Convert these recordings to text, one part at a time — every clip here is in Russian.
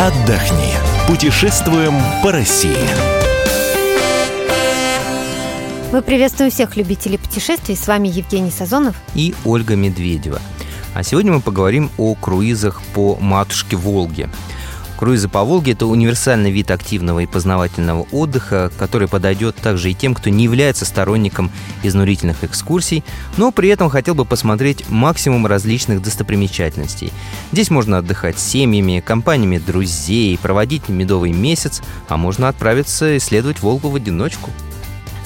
отдохни. Путешествуем по России. Мы приветствуем всех любителей путешествий. С вами Евгений Сазонов и Ольга Медведева. А сегодня мы поговорим о круизах по матушке Волге. Круизы по Волге – это универсальный вид активного и познавательного отдыха, который подойдет также и тем, кто не является сторонником изнурительных экскурсий, но при этом хотел бы посмотреть максимум различных достопримечательностей. Здесь можно отдыхать с семьями, компаниями друзей, проводить медовый месяц, а можно отправиться исследовать Волгу в одиночку.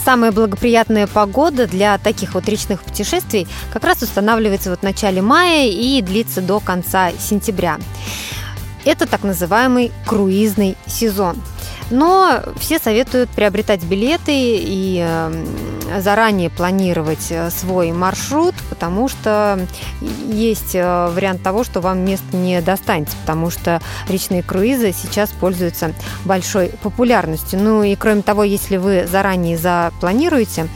Самая благоприятная погода для таких вот речных путешествий как раз устанавливается вот в начале мая и длится до конца сентября. Это так называемый круизный сезон. Но все советуют приобретать билеты и эм, заранее планировать э, свой маршрут, потому что есть э, вариант того, что вам место не достанется, потому что речные круизы сейчас пользуются большой популярностью. Ну и кроме того, если вы заранее запланируете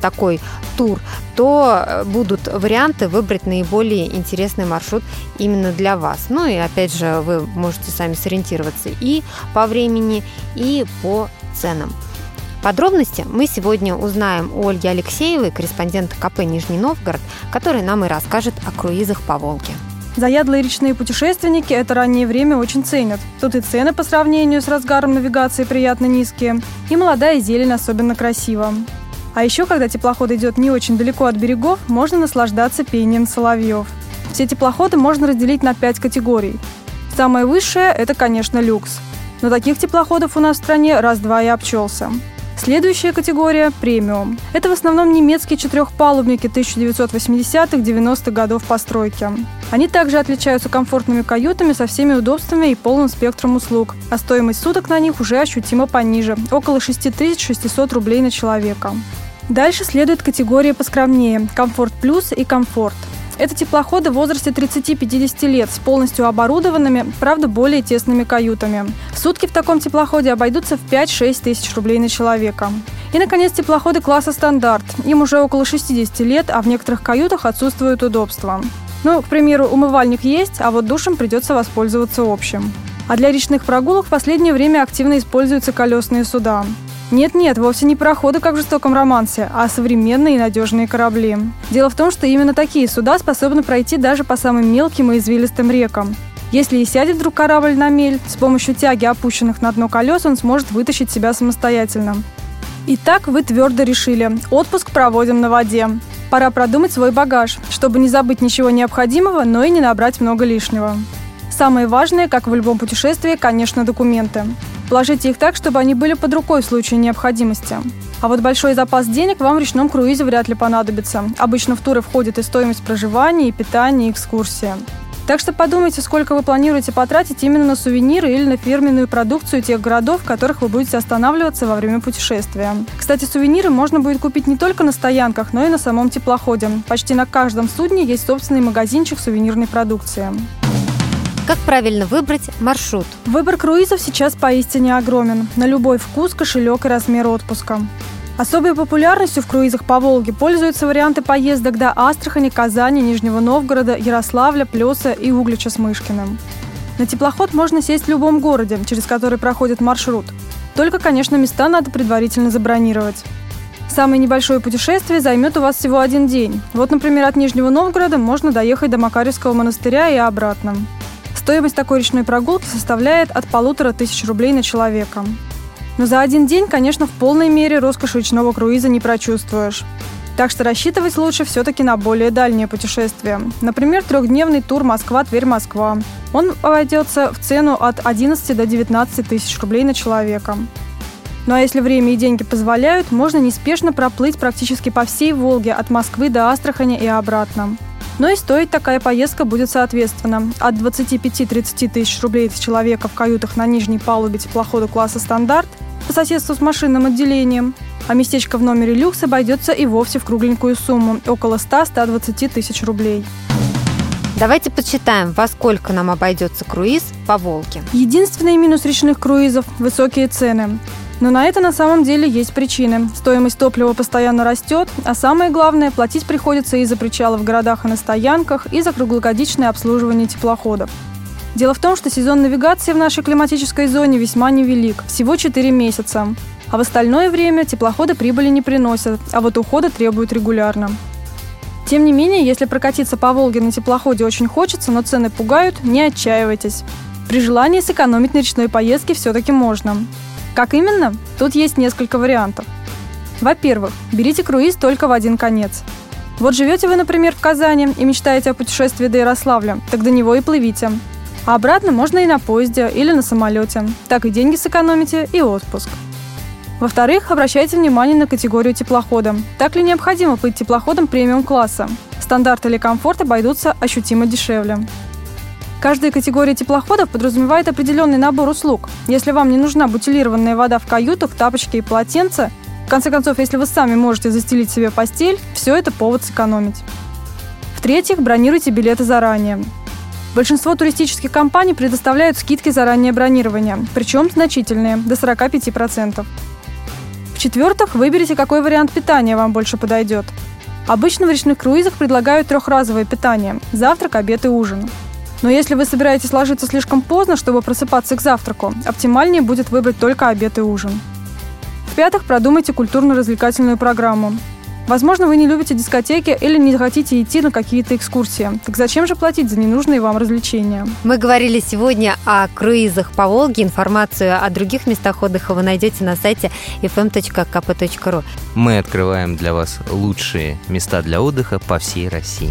такой тур, то э, будут варианты выбрать наиболее интересный маршрут именно для вас. Ну и опять же, вы можете сами сориентироваться и по времени, и по ценам. Подробности мы сегодня узнаем у Ольги Алексеевой, корреспондента КП «Нижний Новгород», который нам и расскажет о круизах по Волге. Заядлые речные путешественники это раннее время очень ценят. Тут и цены по сравнению с разгаром навигации приятно низкие, и молодая зелень особенно красива. А еще, когда теплоход идет не очень далеко от берегов, можно наслаждаться пением соловьев. Все теплоходы можно разделить на пять категорий. Самое высшее – это, конечно, люкс. Но таких теплоходов у нас в стране раз-два и обчелся. Следующая категория – премиум. Это в основном немецкие четырехпалубники 1980-90-х годов постройки. Они также отличаются комфортными каютами со всеми удобствами и полным спектром услуг, а стоимость суток на них уже ощутимо пониже – около 6600 рублей на человека. Дальше следует категория поскромнее – комфорт плюс и комфорт. Это теплоходы в возрасте 30-50 лет с полностью оборудованными, правда, более тесными каютами. Сутки в таком теплоходе обойдутся в 5-6 тысяч рублей на человека. И, наконец, теплоходы класса «Стандарт». Им уже около 60 лет, а в некоторых каютах отсутствуют удобства. Ну, к примеру, умывальник есть, а вот душем придется воспользоваться общим. А для речных прогулок в последнее время активно используются колесные суда. Нет-нет, вовсе не пароходы, как в жестоком романсе, а современные и надежные корабли. Дело в том, что именно такие суда способны пройти даже по самым мелким и извилистым рекам. Если и сядет вдруг корабль на мель, с помощью тяги, опущенных на дно колес, он сможет вытащить себя самостоятельно. Итак, вы твердо решили. Отпуск проводим на воде. Пора продумать свой багаж, чтобы не забыть ничего необходимого, но и не набрать много лишнего. Самое важное, как в любом путешествии, конечно, документы. Положите их так, чтобы они были под рукой в случае необходимости. А вот большой запас денег вам в речном круизе вряд ли понадобится. Обычно в туры входит и стоимость проживания, и питания, и экскурсия. Так что подумайте, сколько вы планируете потратить именно на сувениры или на фирменную продукцию тех городов, в которых вы будете останавливаться во время путешествия. Кстати, сувениры можно будет купить не только на стоянках, но и на самом теплоходе. Почти на каждом судне есть собственный магазинчик сувенирной продукции. Как правильно выбрать маршрут? Выбор круизов сейчас поистине огромен. На любой вкус, кошелек и размер отпуска. Особой популярностью в круизах по Волге пользуются варианты поездок до Астрахани, Казани, Нижнего Новгорода, Ярославля, Плеса и Углича с Мышкиным. На теплоход можно сесть в любом городе, через который проходит маршрут. Только, конечно, места надо предварительно забронировать. Самое небольшое путешествие займет у вас всего один день. Вот, например, от Нижнего Новгорода можно доехать до Макаревского монастыря и обратно. Стоимость такой речной прогулки составляет от полутора тысяч рублей на человека. Но за один день, конечно, в полной мере роскошь речного круиза не прочувствуешь. Так что рассчитывать лучше все-таки на более дальние путешествия. Например, трехдневный тур Москва-Тверь-Москва. Он обойдется в цену от 11 до 19 тысяч рублей на человека. Ну а если время и деньги позволяют, можно неспешно проплыть практически по всей Волге от Москвы до Астрахани и обратно. Но и стоить такая поездка будет соответственно. От 25-30 тысяч рублей с человека в каютах на нижней палубе теплохода класса «Стандарт» по соседству с машинным отделением. А местечко в номере люкс обойдется и вовсе в кругленькую сумму – около 100-120 тысяч рублей. Давайте подсчитаем, во сколько нам обойдется круиз по Волге. Единственный минус речных круизов – высокие цены. Но на это на самом деле есть причины. Стоимость топлива постоянно растет, а самое главное, платить приходится и за причалы в городах и на стоянках, и за круглогодичное обслуживание теплоходов. Дело в том, что сезон навигации в нашей климатической зоне весьма невелик – всего 4 месяца. А в остальное время теплоходы прибыли не приносят, а вот ухода требуют регулярно. Тем не менее, если прокатиться по Волге на теплоходе очень хочется, но цены пугают, не отчаивайтесь. При желании сэкономить на речной поездке все-таки можно. Как именно? Тут есть несколько вариантов. Во-первых, берите круиз только в один конец. Вот живете вы, например, в Казани и мечтаете о путешествии до Ярославля, так до него и плывите. А обратно можно и на поезде или на самолете. Так и деньги сэкономите, и отпуск. Во-вторых, обращайте внимание на категорию теплохода. Так ли необходимо быть теплоходом премиум-класса? Стандарт или комфорт обойдутся ощутимо дешевле. Каждая категория теплоходов подразумевает определенный набор услуг. Если вам не нужна бутилированная вода в каютах, тапочки и полотенца, в конце концов, если вы сами можете застелить себе постель, все это повод сэкономить. В-третьих, бронируйте билеты заранее. Большинство туристических компаний предоставляют скидки за раннее бронирование, причем значительные, до 45%. В-четвертых, выберите, какой вариант питания вам больше подойдет. Обычно в речных круизах предлагают трехразовое питание – завтрак, обед и ужин. Но если вы собираетесь ложиться слишком поздно, чтобы просыпаться к завтраку, оптимальнее будет выбрать только обед и ужин. В-пятых, продумайте культурно-развлекательную программу. Возможно, вы не любите дискотеки или не хотите идти на какие-то экскурсии. Так зачем же платить за ненужные вам развлечения? Мы говорили сегодня о круизах по Волге. Информацию о других местах отдыха вы найдете на сайте fm.kp.ru. Мы открываем для вас лучшие места для отдыха по всей России.